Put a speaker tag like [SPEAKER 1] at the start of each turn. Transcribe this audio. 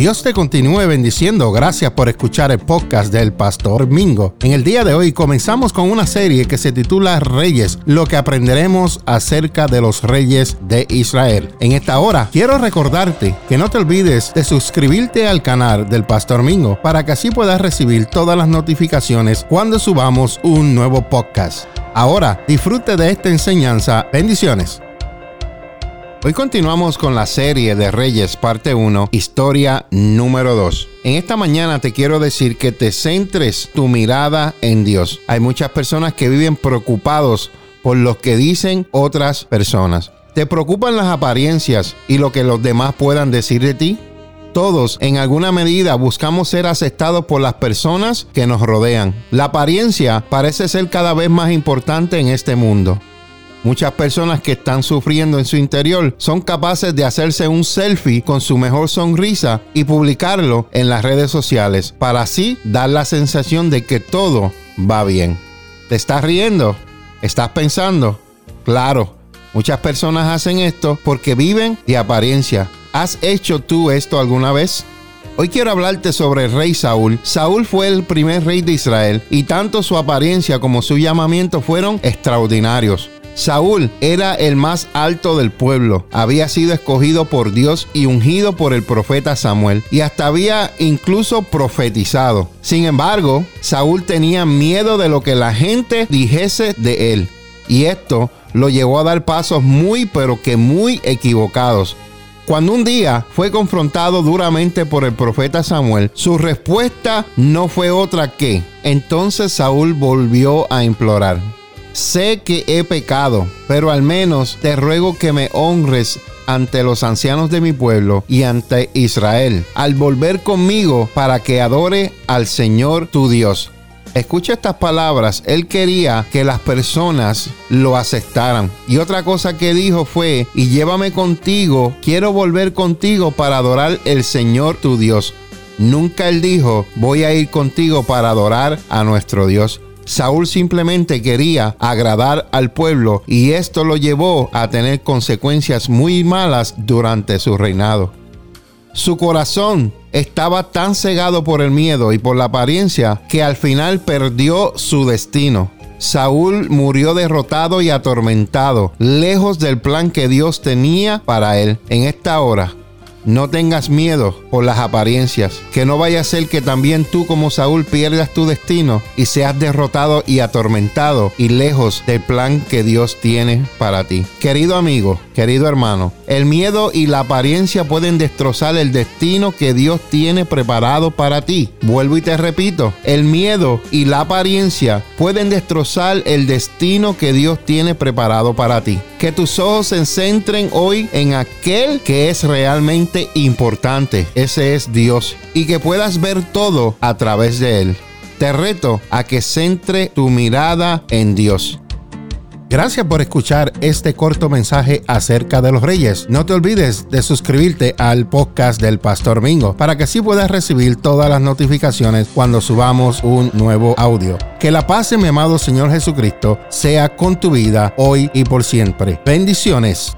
[SPEAKER 1] Dios te continúe bendiciendo. Gracias por escuchar el podcast del Pastor Mingo. En el día de hoy comenzamos con una serie que se titula Reyes, lo que aprenderemos acerca de los reyes de Israel. En esta hora quiero recordarte que no te olvides de suscribirte al canal del Pastor Mingo para que así puedas recibir todas las notificaciones cuando subamos un nuevo podcast. Ahora disfrute de esta enseñanza. Bendiciones. Hoy continuamos con la serie de Reyes parte 1, historia número 2. En esta mañana te quiero decir que te centres tu mirada en Dios. Hay muchas personas que viven preocupados por lo que dicen otras personas. ¿Te preocupan las apariencias y lo que los demás puedan decir de ti? Todos, en alguna medida, buscamos ser aceptados por las personas que nos rodean. La apariencia parece ser cada vez más importante en este mundo. Muchas personas que están sufriendo en su interior son capaces de hacerse un selfie con su mejor sonrisa y publicarlo en las redes sociales para así dar la sensación de que todo va bien. ¿Te estás riendo? ¿Estás pensando? Claro, muchas personas hacen esto porque viven de apariencia. ¿Has hecho tú esto alguna vez? Hoy quiero hablarte sobre el rey Saúl. Saúl fue el primer rey de Israel y tanto su apariencia como su llamamiento fueron extraordinarios. Saúl era el más alto del pueblo, había sido escogido por Dios y ungido por el profeta Samuel, y hasta había incluso profetizado. Sin embargo, Saúl tenía miedo de lo que la gente dijese de él, y esto lo llevó a dar pasos muy pero que muy equivocados. Cuando un día fue confrontado duramente por el profeta Samuel, su respuesta no fue otra que, entonces Saúl volvió a implorar. Sé que he pecado, pero al menos te ruego que me honres ante los ancianos de mi pueblo y ante Israel, al volver conmigo para que adore al Señor tu Dios. Escucha estas palabras, él quería que las personas lo aceptaran. Y otra cosa que dijo fue, y llévame contigo, quiero volver contigo para adorar el Señor tu Dios. Nunca él dijo, voy a ir contigo para adorar a nuestro Dios. Saúl simplemente quería agradar al pueblo y esto lo llevó a tener consecuencias muy malas durante su reinado. Su corazón estaba tan cegado por el miedo y por la apariencia que al final perdió su destino. Saúl murió derrotado y atormentado, lejos del plan que Dios tenía para él. En esta hora, no tengas miedo por las apariencias, que no vaya a ser que también tú como Saúl pierdas tu destino y seas derrotado y atormentado y lejos del plan que Dios tiene para ti. Querido amigo, querido hermano, el miedo y la apariencia pueden destrozar el destino que Dios tiene preparado para ti. Vuelvo y te repito, el miedo y la apariencia pueden destrozar el destino que Dios tiene preparado para ti. Que tus ojos se centren hoy en aquel que es realmente importante. Ese es Dios. Y que puedas ver todo a través de Él. Te reto a que centre tu mirada en Dios. Gracias por escuchar este corto mensaje acerca de los reyes. No te olvides de suscribirte al podcast del Pastor Mingo para que así puedas recibir todas las notificaciones cuando subamos un nuevo audio. Que la paz mi amado Señor Jesucristo sea con tu vida hoy y por siempre. Bendiciones.